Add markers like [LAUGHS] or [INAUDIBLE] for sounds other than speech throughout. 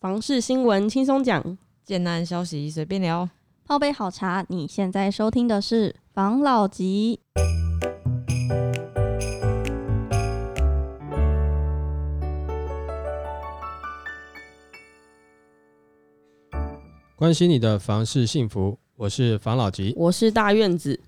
房事新闻轻松讲，简单消息随便聊。泡杯好茶，你现在收听的是房老吉。关心你的房事幸福，我是房老吉。我是大院子。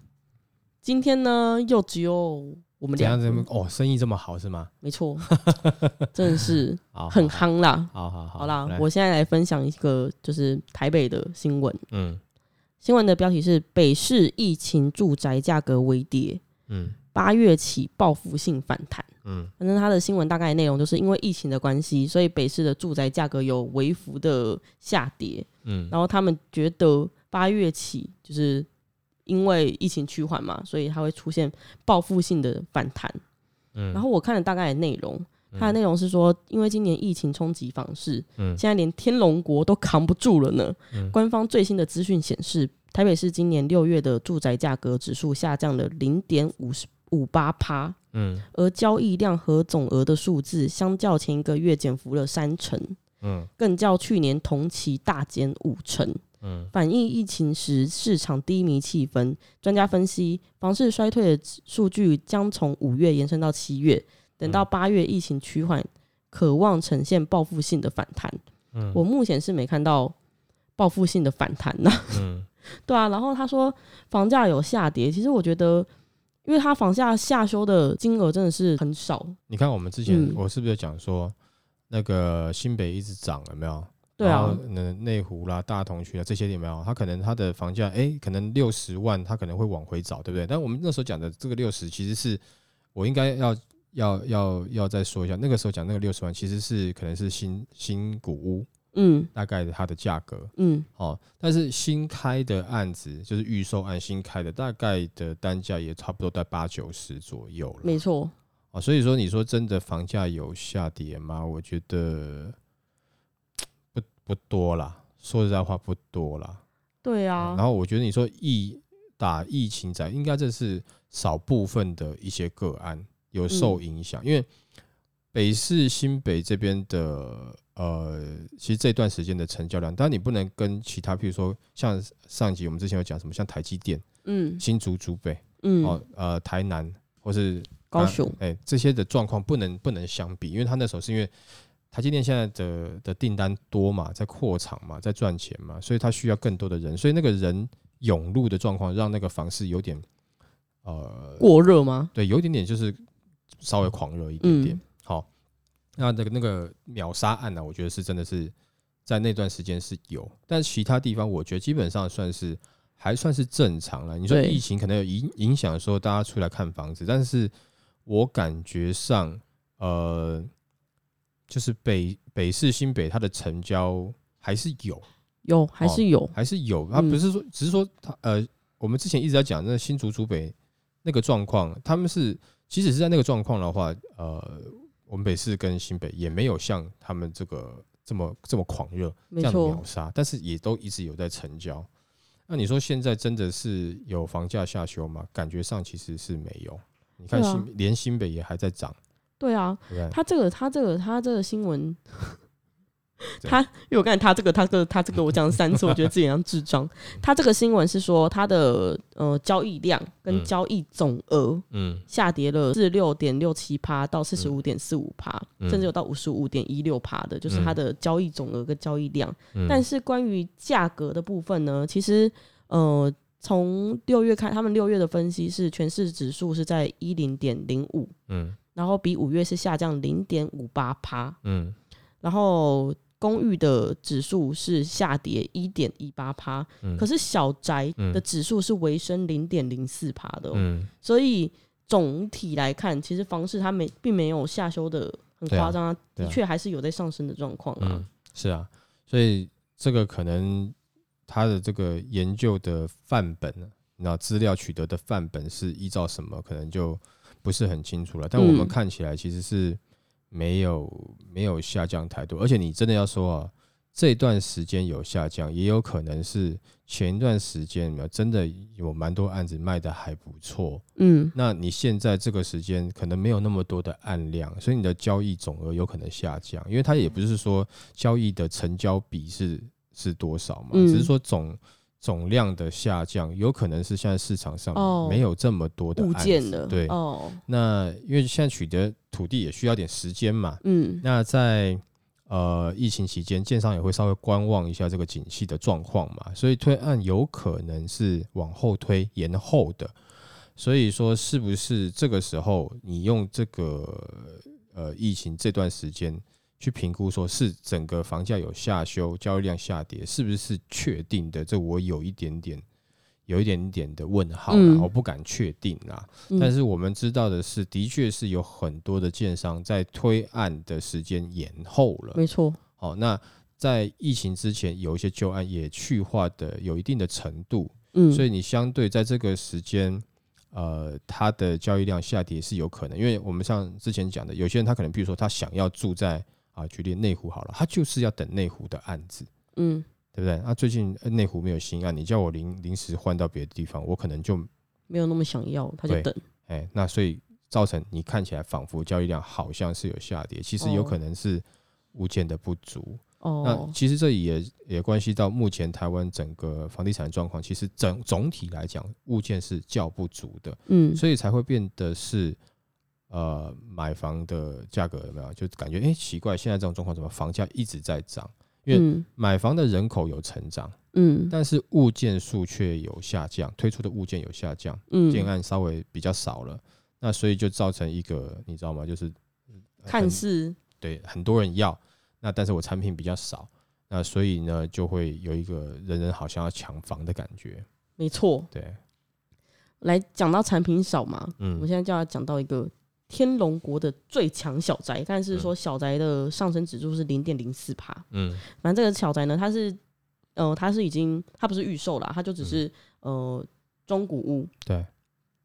今天呢，又只有我们怎样？俩，这么哦，生意这么好是吗？没错，[LAUGHS] 真的是好，很好，夯啦。好好好，好啦来，我现在来分享一个就是台北的新闻。嗯新闻的标题是：北市疫情住宅价格微跌，嗯八月起报复性反弹。嗯反正它的新闻大概内容就是因为疫情的关系，所以北市的住宅价格有微幅的下跌。嗯然后他们觉得八月起就是因为疫情趋缓嘛，所以它会出现报复性的反弹。嗯，然后我看了大概的内容，它的内容是说，因为今年疫情冲击房市，嗯现在连天龙国都扛不住了呢。嗯官方最新的资讯显示，台北市今年六月的住宅价格指数下降了零点五十五八趴，嗯而交易量和总额的数字相较前一个月减幅了三成，嗯更较去年同期大减五成。嗯反映疫情时市场低迷气氛。专家分析，房市衰退的数据将从五月延伸到七月，等到八月疫情趋缓，渴望呈现报复性的反弹。嗯我目前是没看到报复性的反弹呐。嗯 [LAUGHS] 对啊，然后他说房价有下跌，其实我觉得，因为他房价下修的金额真的是很少。你看我们之前嗯我是不是有讲说那个新北一直涨有没有？对啊然后那内湖啦、大同区啊这些有没有？它可能他的房价哎，可能六十万，他可能会往回找，对不对？但我们那时候讲的这个六十，其实是我应该要要要要再说一下，那个时候讲那个六十万，其实是可能是新新古屋嗯大概它的价格嗯，哦，但是新开的案子就是预售案新开的，大概的单价也差不多在八九十左右了。没错，哦，所以说你说真的房价有下跌吗？我觉得不不多啦，说实在话不多啦。对啊。然，后我觉得你说疫打疫情仔，应该这是少部分的一些个案有受影响，因为北市新北这边的呃，其实这段时间的成交量，当然你不能跟其他，譬如说像上集我们之前有讲什么，像台积电、嗯。新竹、竹北嗯，哦，呃，台南或是高雄，哎、这些的状况不能不能相比，因为他那时候是因为台积电现在的的订单多嘛，在扩厂嘛，在赚钱嘛，所以它需要更多的人，所以那个人涌入的状况让那个房市有点呃，过热吗？对，有一点点就是稍微狂热一点点。嗯好，那那个那个秒杀案呢、我觉得是真的是在那段时间是有，但其他地方我觉得基本上算是还算是正常了。你说疫情可能有影影响的时候，大家出来看房子，但是我感觉上，呃，就是北北市新北它的成交还是有，有还是有，还是有，它嗯不是说，只是说它呃，我们之前一直在讲那个新竹竹北那个状况，他们是即使是在那个状况的话，呃，我们北市跟新北也没有像他们这个这么这么狂热，这样秒，杀，但是也都一直有在成交。那你说现在真的是有房价下修吗？感觉上其实是没有。你看新、连新北也还在涨，对啊，对？他这个他这个他这个新闻，[LAUGHS] 他因为我刚才他这个他这个他这个我讲了三次，我觉得自己很像智障。[LAUGHS] 他这个新闻是说他的呃交易量跟嗯交易总额嗯下跌了四六点六七趴到四十五点四五趴，嗯甚至有到五十五点一六趴的，就是它的交易总额跟交易量。嗯，但是关于价格的部分呢，其实呃从六月开，他们六月的分析是全市指数是在一零点零五，嗯然后比五月是下降零点五八趴，嗯。然后公寓的指数是下跌一点一八趴，嗯，可是小宅嗯。的指数是微升零点零四趴的哦、嗯。所以总体来看，其实房市它没并没有下修的很夸张啊，对啊的确还是有在上升的状况啊。嗯。，是啊，所以这个可能他的这个研究的范本呢，那资料取得的范本是依照什么，可能就不是很清楚了。但我们嗯看起来其实是没有没有下降太多，而且你真的要说啊，这段时间有下降，也有可能是前一段时间呢真的有蛮多案子卖的还不错。嗯那你现在这个时间可能没有那么多的案量，所以你的交易总额有可能下降，因为它也不是说交易的成交比是是多少嘛，嗯只是说总总量的下降，有可能是现在市场上哦没有这么多的物案子件的，对，哦，那因为现在取得土地也需要点时间嘛，嗯那在呃疫情期间，建商也会稍微观望一下这个景气的状况嘛，所以推案有可能是往后推、延后的。所以说，是不是这个时候你用这个呃疫情这段时间去评估，说是整个房价有下修、交易量下跌，是不是确定的？这我有一点点。有一点点的问号啦，嗯我不敢确定啦。嗯但是我们知道的是，的确是有很多的建商在推案的时间延后了。没错，好，那在疫情之前，有一些旧案也去化的有一定的程度，嗯，所以你相对在这个时间，呃，它的交易量下跌是有可能，因为我们像之前讲的，有些人他可能，比如说他想要住在啊，举例内湖好了，他就是要等内湖的案子。嗯对不对？那、最近呃内湖没有新案，你叫我临临时换到别的地方，我可能就没有那么想要，他就等，哎，那所以造成你看起来仿佛交易量好像是有下跌，其实有哦可能是物件的不足。哦那哦，其实这也也关系到目前台湾整个房地产状况，其实整总体来讲，物件是较不足的，嗯，所以才会变得是呃买房的价格有没有？就感觉哎、诶奇怪，现在这种状况怎么房价一直在涨？因为嗯买房的人口有成长，嗯但是物件数却有下降，推出的物件有下降。嗯，建案稍微比较少了，那所以就造成一个你知道吗？就是看似对很多人要，那但是我产品比较少，那所以呢就会有一个人人好像要抢房的感觉。没错。对，来讲到产品少嘛，嗯我嗯现在就要讲到一个天龙国的最强小宅，但是说小宅的上升指数是零点零四帕。嗯反正这个小宅呢，它是呃，它是已经它不是预售啦，它就只是、呃中古屋，对，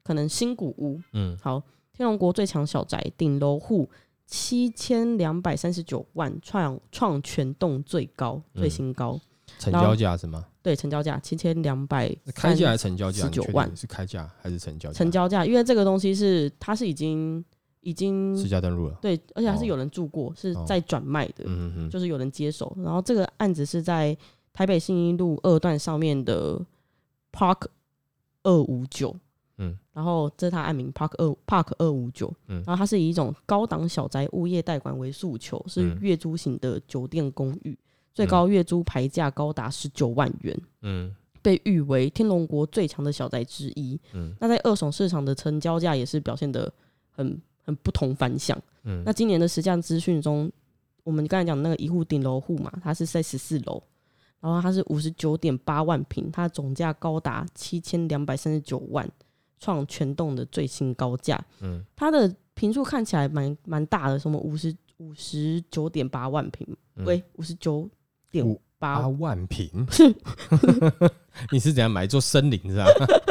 可能新古屋。嗯好，天龙国最强小宅顶楼户七千两百三十九万，创创全栋最高最嗯新高。成交价是吗？对，成交价七千两百开价还是成交价？19你确定万是开价还是成交价？成交价，因为这个东西是它是已经已经私家登录了。对，而且还是哦。有人住过，是哦在转卖的，嗯嗯就是有人接手。然后这个案子是在台北信义路二段上面的 Park 二五九，嗯。然后这是它案名 Park 二 Park 二五九，嗯。然后它是以一种高档小宅物业代管为诉求，是嗯月租型的酒店公寓，最高月租牌价高达十九万元，嗯。被誉为天龙国最强的小宅之一。嗯。那在二手市场的成交价也是表现的很很不同凡响。嗯那今年的实价资讯中，我们刚才讲那个一户顶楼户嘛，它是在十四楼，然后它是五十九点八万平，它的总价高达七千两百三十九万，创全栋的最新高价。嗯它的平数看起来蛮蛮大的，什么五十五十九点八万平，嗯喂，五十九点五八八万平，[LAUGHS] [LAUGHS] 你是怎样买一座森林是吧？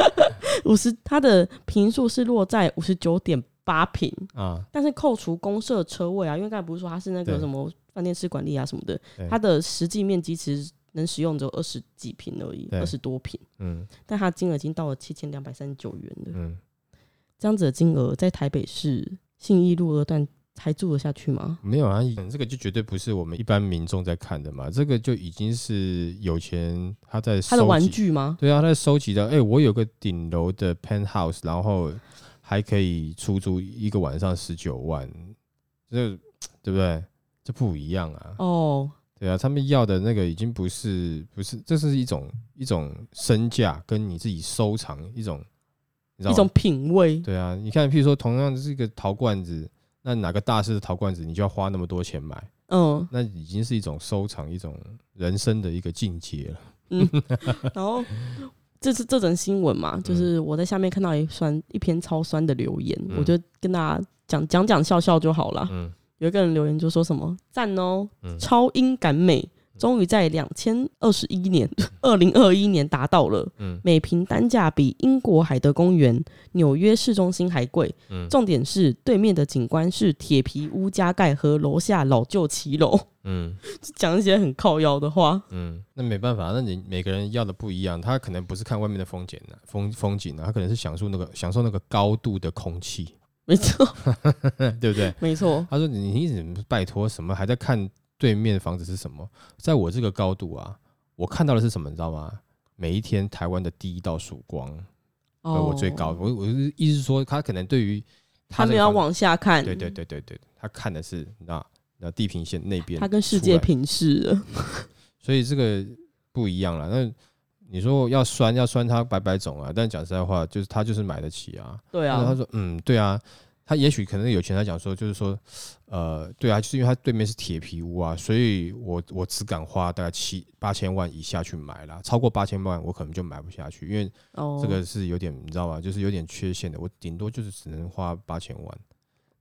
[LAUGHS] 五十，它的平数是落在五十九点八平，啊，但是扣除公社车位啊，因为刚才不是说它是那个什么饭店式管理啊什么的，它的实际面积其实能使用只有二十几平而已，二十多平，嗯。但它金额已经到了七千两百三十九元了。嗯，这样子的金额在台北市信义路二段还住得下去吗？没有啊，嗯这个就绝对不是我们一般民众在看的嘛，这个就已经是有钱他在他的玩具吗？对啊，他在收集的，哎、我有个顶楼的 penthouse，然后还可以出租一个晚上十九万，这对不对？这不一样啊。哦，对啊，他们要的那个已经不是不是，这是一种一种身价跟你自己收藏一种，你知道一种品味。对啊，你看，譬如说同样是一个陶罐子，那哪个大师的陶罐子，你就要花那么多钱买，嗯那已经是一种收藏，一种人生的一个境界了。嗯，[LAUGHS] 然后这是这则新闻嘛，就是我在下面看到一酸一篇超酸的留言，嗯。我就跟大家讲讲讲笑笑就好了。嗯。有一个人留言就说什么赞哦，嗯。超音感美，终于在两千二十一年，二零二一年达到了嗯每平单价比英国海德公园、纽约市中心还贵。嗯重点是对面的景观是铁皮屋加盖和楼下老旧骑楼，嗯 [LAUGHS] 讲一些很靠腰的话。嗯，那没办法，那你每个人要的不一样，他可能不是看外面的风景呢，风风景呢，他可能是享受那个享受那个高度的空气，没错，[LAUGHS] 对不对？没错，他说你你怎么拜托什么还在看对面房子是什么？在我这个高度啊，我看到的是什么，你知道吗？每一天台湾的第一道曙光，哦，我最高，我我是意思是说，他可能对于他们要往下看，对对，对对对，他看的是那，那地平线那边，他跟世界，平视了。所以这个不一样了。那你说要酸要酸他百百种啊，但讲实在话，就是他就是买得起啊。对啊，他说，嗯，对啊，他也许可能有钱他讲说，就是说，呃，对啊，就是因为他对面是铁皮屋啊，所以我我只敢花大概七八千万以下去买啦，超过八千万我可能就买不下去，因为哦，这个是有点你知道吧，就是有点缺陷的，我顶多就是只能花八千万。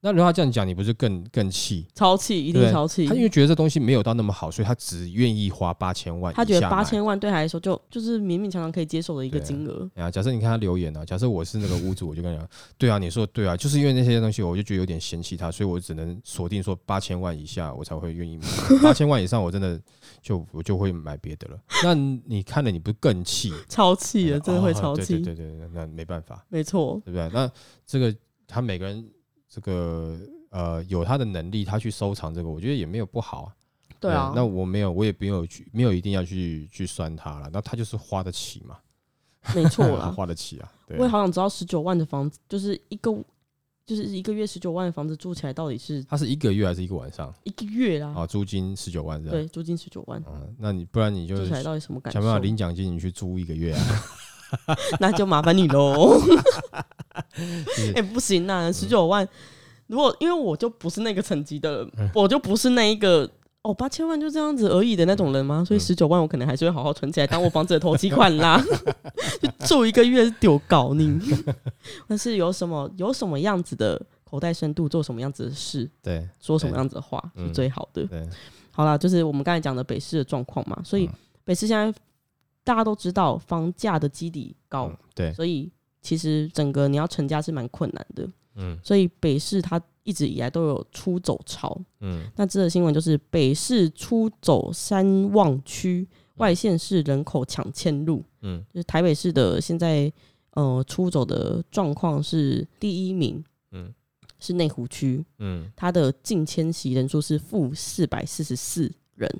那如果他这样讲，你不是更更气？超气，一定超气他。因为觉得这东西没有到那么好，所以他只愿意花八千万。他觉得八千万对他来说就就是勉勉强强可以接受的一个金额。啊，假设你看他留言啊，假设我是那个屋主，我就跟他讲，对啊，你说对啊，就是因为那些东西，我就觉得有点嫌弃他，所以我只能锁定说八千万以下我才会愿意买，[LAUGHS] 八千万以上我真的 [LAUGHS] 就我就会买别的了。[LAUGHS] 那你看了你不更气？超气了，真的会哦超气。对对对对，那没办法，没错，对不对？那这个他每个人这个呃有他的能力，他去收藏这个，我觉得也没有不好啊。对啊。那我没有，我也没有去，没有一定要去去酸他了。那他就是花得起嘛，没错啦。[LAUGHS] 花得起啊。对我也好想知道十九万的房子，就是一个就是一个月十九万的房子住起来到底是它是一个月还是一个晚上？一个月啦？啊，租金十九万这样？对，租金十九万，嗯，那你不然你就住起来到底什么感受想？办法领奖金，你去租一个月啊。[LAUGHS] 那就麻烦你喽。是。哎、不行啊，十九万，如果因为我就不是那个层级的人，嗯。我就不是那一个哦八千万就这样子而已的那种人吗？所以嗯十九万我可能还是会好好存起来当我房子的头期款啦。[LAUGHS] 就住一个月丢搞你，但是有什么有什么样子的口袋深度，做什么样子的事，对。说什么样子的话嗯是最好的。对，好啦，就是我们刚才讲的北市的状况嘛，所以嗯。北市现在大家都知道房价的基底高，嗯对，所以其实整个你要成家是蛮困难的。嗯。所以北市它一直以来都有出走潮。嗯。那这则新闻就是北市出走三望区，外县市人口抢迁入，嗯。就是台北市的现在呃出走的状况是第一名，嗯。是内湖区，嗯。它的净迁徙人数是负四百四十四人，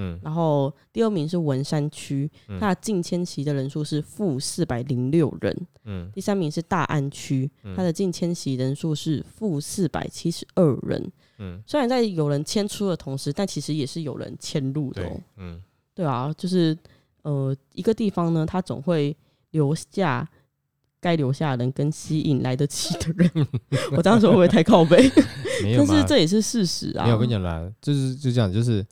嗯然后第二名是文山区，嗯它的净迁徙的人数是负四百零六人，嗯第三名是大安区，嗯它的净迁徙人数是负四百七十二人。嗯，虽然在有人迁出的同时，但其实也是有人迁入的、嗯对啊，就是呃，一个地方呢，它总会留下该留下的人跟吸引来得及的人。[LAUGHS] 我这样说会不会太靠背？没有但是，这也是事实啊。没有，我跟你讲啦，就是就这样，就是。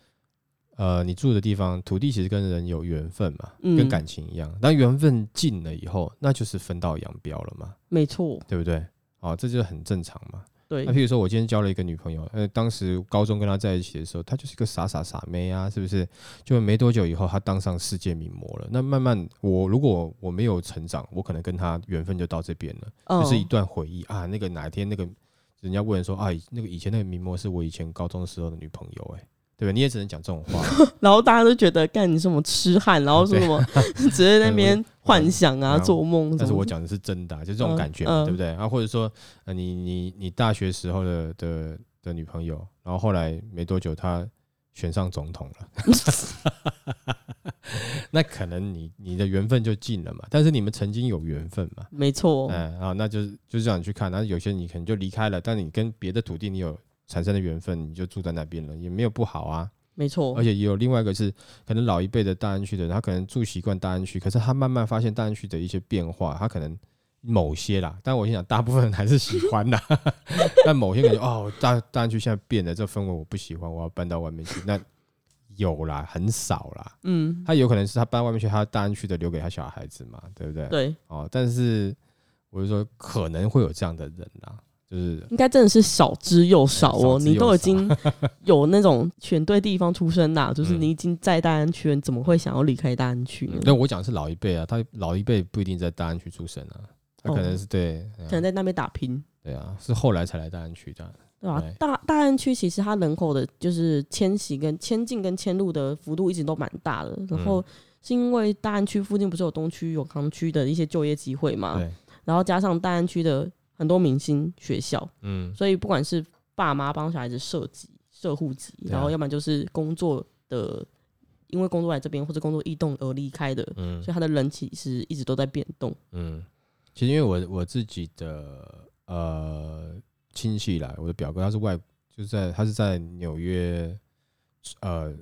呃，你住的地方，土地其实跟人有缘分嘛，跟嗯感情一样。当缘分尽了以后，那就是分道扬镳了嘛，没错，对不对？哦，这就很正常嘛。对那，譬如说，我今天交了一个女朋友，呃，当时高中跟她在一起的时候，她就是一个傻傻傻妹啊，是不是？就没多久以后，她当上世界名模了。那慢慢，我如果我没有成长，我可能跟她缘分就到这边了，嗯就是一段回忆啊。那个哪一天那个人家问说啊，那个以前那个名模是我以前高中时候的女朋友、欸，哎，对吧？你也只能讲这种话。[LAUGHS] 然后大家都觉得干你什么痴汉，然后说什么只是 [LAUGHS] 在那边 [LAUGHS] 幻想啊、做梦。但是我讲的是真的啊、就这种嗯感觉嘛，嗯对不对？啊，或者说，呃，你你你大学时候的的的女朋友，然后后来没多久她选上总统了，那可能你你的缘分就尽了嘛。但是你们曾经有缘分嘛，没错，嗯啊，那就是就这样去看。那有些你可能就离开了，但你跟别的土地你有产生的缘分，你就住在那边了，也没有不好啊。没错而，且也有另外一个是，可能老一辈的大安区的人，他可能住习惯大安区，可是他慢慢发现大安区的一些变化，他可能某些啦，但我心想大部分人还是喜欢的，[LAUGHS] 但某些感觉哦，大大安区现在变了，这氛围我不喜欢，我要搬到外面去。那有啦，很少啦，嗯，他有可能是他搬外面去，他大安区的留给他小孩子嘛，对不对？对，哦，但是我就说可能会有这样的人啦，就是应该真的是少之又少哦。你都已经 [LAUGHS] 有那种选对地方出生啦，就是嗯你已经在大安区怎么会想要离开大安区呢？但我讲的是老一辈啊，他老一辈不一定在大安区出生啊，他可能哦是对，可能在那边打拼。对啊，是后来才来大安区的。对吧、对大大安区其实它人口的就是迁徙跟迁进跟迁入的幅度一直都蛮大的，然后嗯是因为大安区附近不是有东区、永康区的一些就业机会嘛，然后加上大安区的很多明星学校，嗯，所以不管是爸妈帮小孩子设计、设户籍，然后要不然就是工作的，因为工作来这边或者工作异动而离开的，嗯。所以他的人其实一直都在变动。嗯，其实因为我我自己的呃亲戚来，我的表哥他是外，就是在他是在纽约，呃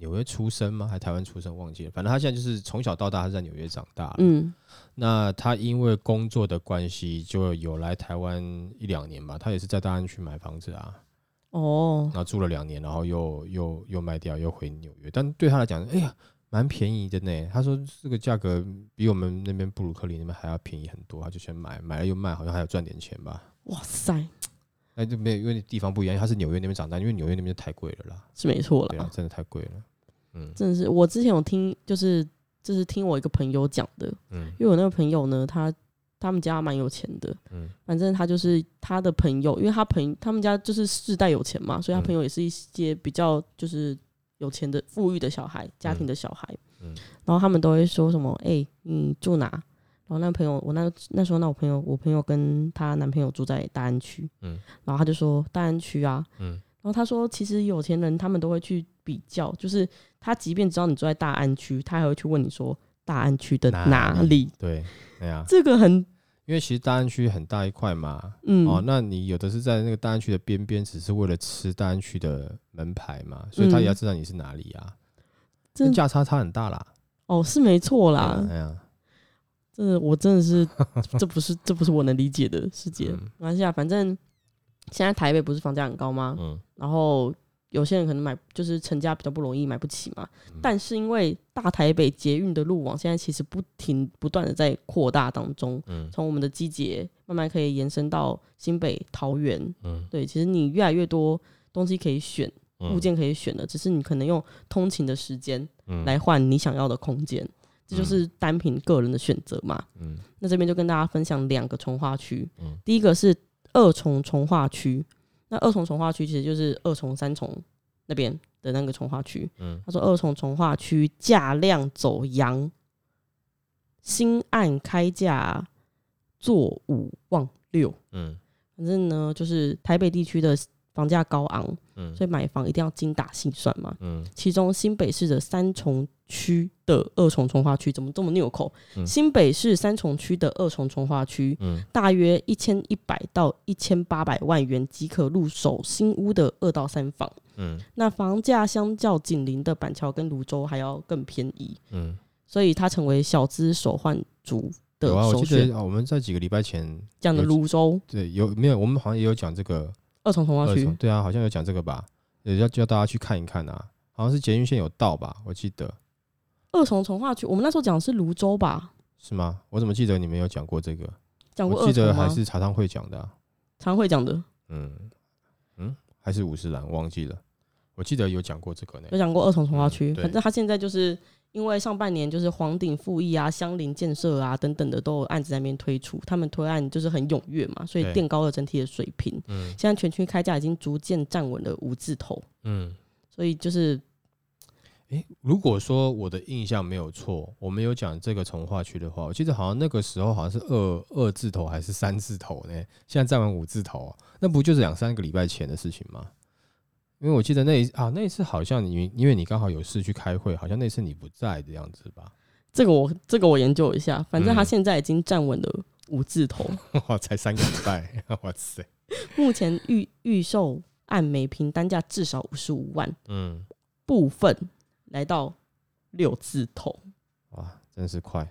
纽约出生吗？还台湾出生忘记了，反正他现在就是从小到大他是在纽约长大。嗯那他因为工作的关系，就有来台湾一两年吧。他也是在大安区买房子啊，哦然，后住了两年，然后又又又卖掉，又回纽约。但对他来讲，哎呀，蛮便宜的呢。他说这个价格比我们那边布鲁克林那边还要便宜很多，他就先买，买了又卖，好像还有赚点钱吧。哇塞，那就没有，因为地方不一样，他是纽约那边长大，因为纽约那边太贵了啦。是没错啦对啊，。真的太贵了。嗯。真的是，我之前有听，就是就是听我一个朋友讲的，嗯。因为我那个朋友呢，他他们家蛮有钱的，嗯。反正他就是他的朋友，因为他朋他们家就是世代有钱嘛，所以他嗯朋友也是一些比较就是有钱的富裕的小孩，家庭的小孩，嗯。然后他们都会说什么，哎、你住哪？然后那朋友，我那那时候那我朋友，我朋友跟她男朋友住在大安区，嗯。然后他就说大安区啊，嗯然后他说，其实有钱人他们都会去比较，就是他即便知道你住在大安区，他还会去问你说大安区的哪哪里？对，对啊，这个很因为其实大安区很大一块嘛。嗯哦，那你有的是在那个大安区的边边，只是为了吃大安区的门牌嘛，所以他也要知道你是哪里啊。这这价差差很大啦。哦是没错啦哎呀，真的我真的是 [LAUGHS] 这不是这不是我能理解的世界。嗯没关系啊，反正现在台北不是房价很高吗？嗯。然后有些人可能买就是成家比较不容易买不起嘛，嗯。但是因为大台北捷运的路网现在其实不停不断的在扩大当中，嗯。从我们的基捷慢慢可以延伸到新北、桃园，嗯。对，其实你越来越多东西可以选，嗯。物件可以选的，只是你可能用通勤的时间嗯。来换你想要的空间，这就是单凭个人的选择嘛。嗯。那这边就跟大家分享两个从化区，嗯。第一个是二重从化区，那二重从化区其实就是二重、三重那边的那个从化区。嗯他说二重从化区价量走阳，新案开价做五望六。嗯反正呢，就是台北地区的房价高昂，嗯所以买房一定要精打细算嘛。嗯其中新北市的三重区的二重从化区怎么这么拗口？嗯新北市三重区的二重从化区嗯大约一千一百到一千八百万元即可入手新屋的二到三房，嗯那房价相较紧邻的板桥跟泸州还要更便宜，嗯，所以它成为小资手换族的有啊，我首选。记得啊，我们在几个礼拜前讲的有泸州对有没有？我们好像也有讲这个二重从化区，，对啊，好像有讲这个吧，也要叫大家去看一看啊。好像是捷运线有到吧？我记得二重从化区，我们那时候讲的是泸州吧？是吗？我怎么记得你们有讲过这个？讲过我记得？还是茶汤会讲的、啊，常会讲的，嗯嗯，还是五十岚，忘记了。我记得有讲过这个呢。有讲过二重从化嗯区。对反正他现在就是因为上半年就是黄顶复议啊、相邻建设啊等等的都有案子在那边推出，他们推案就是很踊跃嘛，所以对垫高了整体的水平。嗯现在全区开价已经逐渐站稳了五字头，嗯，所以就是诶，如果说我的印象没有错，我们有讲这个从化区的话，我记得好像那个时候好像是二二字头还是三字头呢？现在站稳五字头，那不就是两三个礼拜前的事情吗？因为我记得那一啊那一次好像你因为你刚好有事去开会，好像那次你不在的样子吧？这个我这个我研究一下，反正他嗯现在已经站稳了五字头，[LAUGHS] 哇，才三个礼拜，[LAUGHS] 哇塞，[LAUGHS] 目前预预售按每平单价至少五十五万，嗯，部分来到六字头。哇，真是快。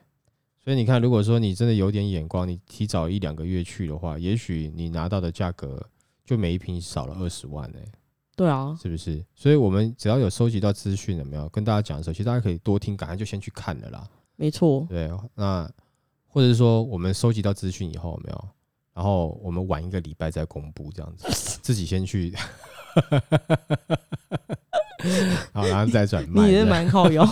所以你看，如果说你真的有点眼光，你提早一两个月去的话，也许你拿到的价格就每一瓶少了二十万呢、对啊，是不是？所以我们只要有收集到资讯，有没有跟大家讲的时候，其实大家可以多听，赶快就先去看了啦。没错，对，那或者是说我们收集到资讯以后，有没有？然然后我们晚一个礼拜再公布，这样子，自己先去，好，然后再转卖。你也蛮靠腰。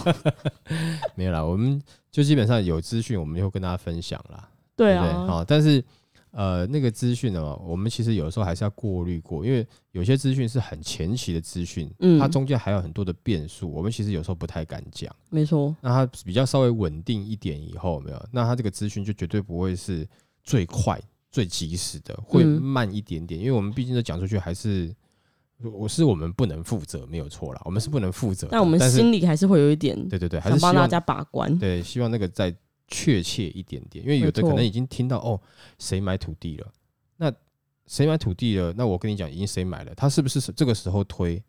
[LAUGHS] 没有啦，我们就基本上有资讯，我们就会跟大家分享啦。对啊，好，但是呃，那个资讯呢，我们其实有时候还是要过滤过，因为有些资讯是很前期的资讯，嗯它中间还有很多的变数，我们其实有时候不太敢讲。没错，那它比较稍微稳定一点以后，有没有？那它这个资讯就绝对不会是最快、最及时的，会嗯慢一点点，因为我们毕竟都讲出去还是。我是我们不能负责，没有错啦，我们是不能负责的。但我们心里还是会有一点对对对，还想是帮大家把关。对，希望那个再确切一点点，因为有的可能已经听到哦，谁买土地了？那谁买土地了？那我跟你讲，已经谁买了？他是不是这个时候推？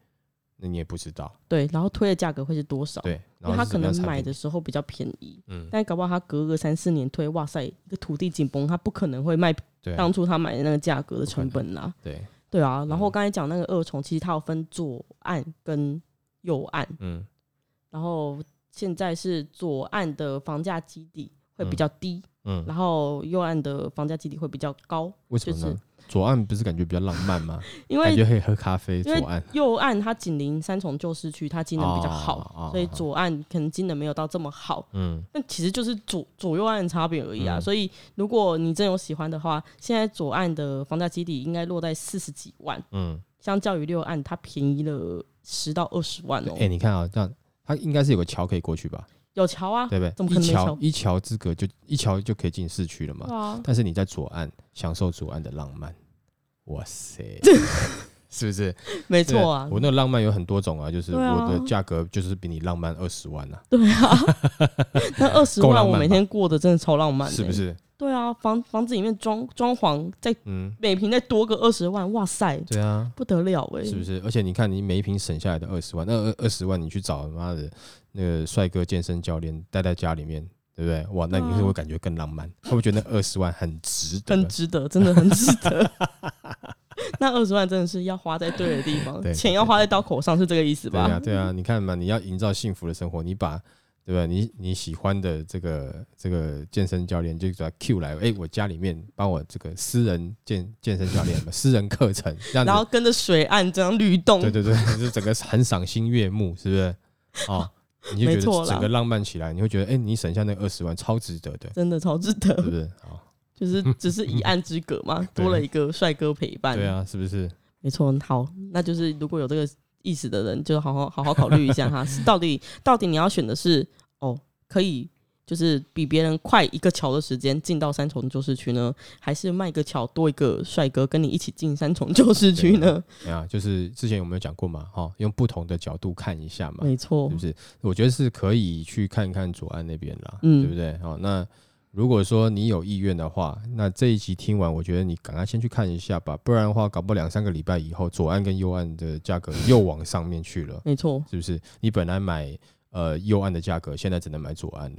那你也不知道。对，然后推的价格会是多少？对，他可能买的时候比较便宜，嗯，但搞不好他隔个三四年推，哇塞，一个土地紧绷，他不可能会卖当初他买的那个价格的成本啦。对，对啊，然后嗯刚才讲那个二重，其实它有分左岸跟右岸，嗯然后现在是左岸的房价基底会比嗯较低，嗯，然后右岸的房价基底会比较高，就是为什么呢？左岸不是感觉比较浪漫吗？[LAUGHS] 因为感觉可以喝咖啡。左岸右岸它紧邻三重旧市区，它机能比较好，哦哦所以左岸可能机能没有到这么好。嗯那其实就是左左右岸的差别而已啊。嗯所以如果你真有喜欢的话，现在左岸的房价基底应该落在四十几万，嗯，相较于右岸它便宜了十到二十万哦、哎，你看啊，这样它应该是有个桥可以过去吧？有桥啊，对不怎么对？一可能没桥桥一桥之隔就一桥就可以进市区了嘛。啊，但是你在左岸享受左岸的浪漫，哇塞，[LAUGHS] 是不是？没错啊，我那个浪漫有很多种啊，就是对啊我的价格就是比你浪漫二十万啊，对啊，[LAUGHS] 那二十够浪漫吧万我每天过得真的超浪漫、是不？是？对啊，房房子里面装装潢再嗯，每平再多个二十万，哇塞，对啊，不得了哎、是不是？而且你看，你每一瓶省下来的二十万，那二二十万你去找妈的那个帅哥健身教练待在家里面，对不对？哇，那你会不会感觉更浪漫？会不会觉得那二十万很值得？很值得，真的很值得。[LAUGHS] 那二十万真的是要花在对的地方 [LAUGHS] 对，钱要花在刀口上，是这个意思吧？对啊，对啊，你看嘛，你要营造幸福的生活，你把对吧？你你喜欢的这个这个健身教练就把他 Q 来，哎、我家里面帮我这个私人健健身教练嘛，[LAUGHS] 私人课程然，后跟着水岸这样律动，对对对，[LAUGHS] 就整个很赏心悦目，是不是？哦，[LAUGHS] 你就觉得整个浪漫起来，你会觉得，哎、你省下那二十万，超值得的，真的超值得是。不是？好，就是只是一岸之隔嘛，多了一个帅哥陪伴。对，啊，是不是？没错。好，那就是如果有这个意思的人，就好好好好考虑一下哈，是到底到底你要选的是哦，可以就是比别人快一个桥的时间进到三重旧市区呢，还是卖个桥多一个帅哥跟你一起进三重旧市区呢？啊，就是之前有没有讲过嘛？哈、用不同的角度看一下嘛，没错是不，是？我觉得是可以去看看左岸那边啦，嗯对不对？好，那如果说你有意愿的话，那这一集听完，我觉得你赶快先去看一下吧，不然的话，搞不好两三个礼拜以后，左岸跟右岸的价格又往上面去了，没错，是不是？你本来买呃右岸的价格，现在只能买左岸了，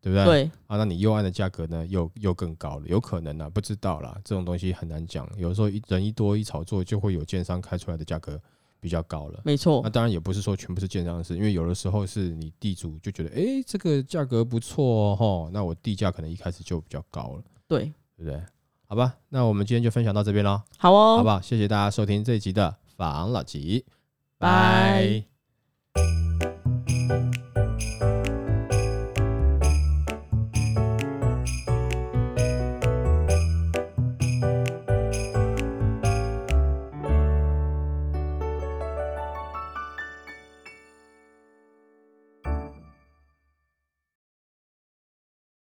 对不对？对，啊，那你右岸的价格呢，又又更高了，有可能啊，不知道啦，这种东西很难讲。有时候一人一多一炒作，就会有建商开出来的价格比较高了。没错。那，当然也不是说全部是建商的事，因为有的时候是你地主就觉得，哎、这个价格不错哦，吼那我地价可能一开始就比较高了，对，对不对？好吧，那我们今天就分享到这边喽，好哦，好不好？谢谢大家收听这一集的房老吉，拜。拜